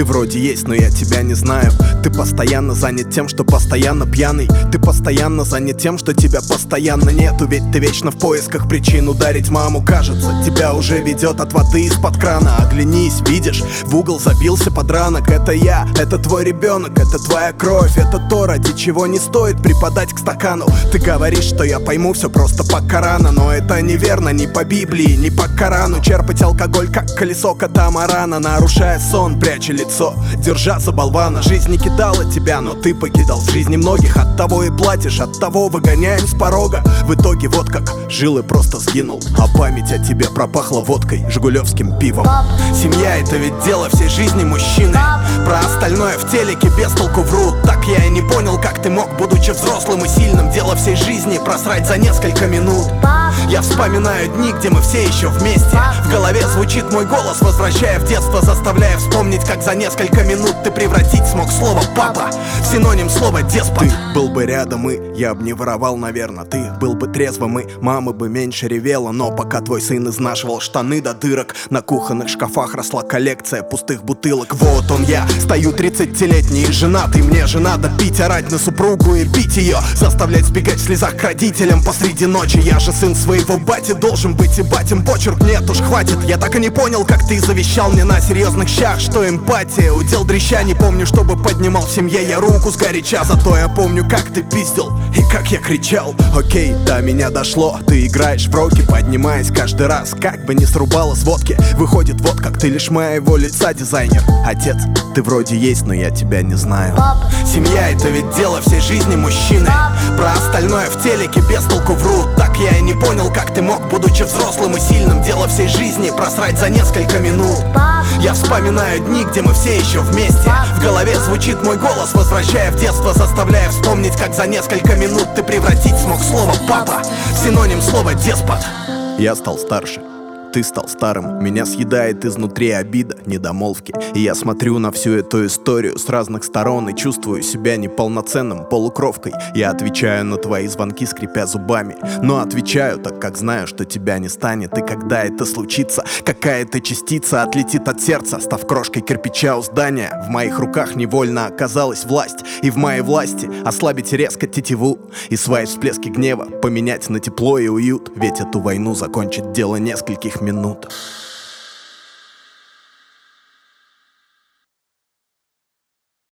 Ты вроде есть, но я тебя не знаю. Ты постоянно занят тем, что постоянно пьяный. Ты постоянно занят тем, что тебя постоянно нету. Ведь ты вечно в поисках причин ударить маму. Кажется, тебя уже ведет от воды из-под крана. Оглянись, видишь, в угол забился подранок Это я, это твой ребенок, это твоя кровь. Это то, ради чего не стоит припадать к стакану. Ты говоришь, что я пойму все просто по Корана Но это неверно ни по Библии, ни по Корану. Черпать алкоголь, как колесо катамарана Нарушая сон, пряча лицо, держа за болвана Жизнь не кидала тебя, но ты покидал жизни многих. От того и платишь, от того выгоняем с порога. В итоге вот как жил и просто сгинул. А память о тебе пропахла водкой, жигулевским пивом. Семья это ведь дело всей жизни мужчины. Про остальное в телеке без толку врут Так я и не понял, как ты мог, будучи взрослым и сильным. Дело всей жизни просрать за несколько минут я вспоминаю дни, где мы все еще вместе. В голове звучит мой голос, возвращая в детство Заставляя вспомнить, как за несколько минут ты превратить смог слово «папа» В синоним слова «деспот» Ты был бы рядом и я бы не воровал, наверное Ты был бы трезвым и мама бы меньше ревела. Но пока твой сын изнашивал штаны до дырок На кухонных шкафах росла коллекция пустых бутылок. Вот он я, стою 30-летний и женатый. Мне же надо пить, орать на супругу и бить ее Заставлять сбегать в слезах к родителям посреди ночи. Я же сын своего бати должен быть и батим почерк. Нет уж хватит, я так и не понял, как ты завещал мне на серьезных щах Что эмпатия, удел дрища, не помню, чтобы поднимал в семье. Я руку сгоряча Зато я помню, как ты пиздил и как я кричал. Окей, до меня дошло, ты играешь в роки Поднимаясь каждый раз, как бы не срубало с водки Выходит вот как ты. Лишь моего лица дизайнер. Отец, ты вроде есть, но я тебя не знаю. Семья это ведь дело всей жизни мужчины. Про остальное в телеке без толку врут. Так я и не как ты мог, будучи взрослым и сильным? Дело всей жизни просрать за несколько минут. Я вспоминаю дни, где мы все еще вместе. В голове звучит мой голос, возвращая в детство Заставляя вспомнить, как за несколько минут ты превратить смог слово «папа» В синоним слова «деспот» Я стал старше ты стал старым, меня съедает изнутри обида, недомолвки. И я смотрю на всю эту историю с разных сторон И чувствую себя неполноценным полукровкой. Я отвечаю на твои звонки, скрипя зубами. Но отвечаю так, как знаю, что тебя не станет. И когда это случится, какая-то частица отлетит от сердца. Став крошкой кирпича у здания В моих руках невольно оказалась власть И в моей власти ослабить резко тетиву И свои всплески гнева поменять на тепло и уют Ведь эту войну закончит дело нескольких минут.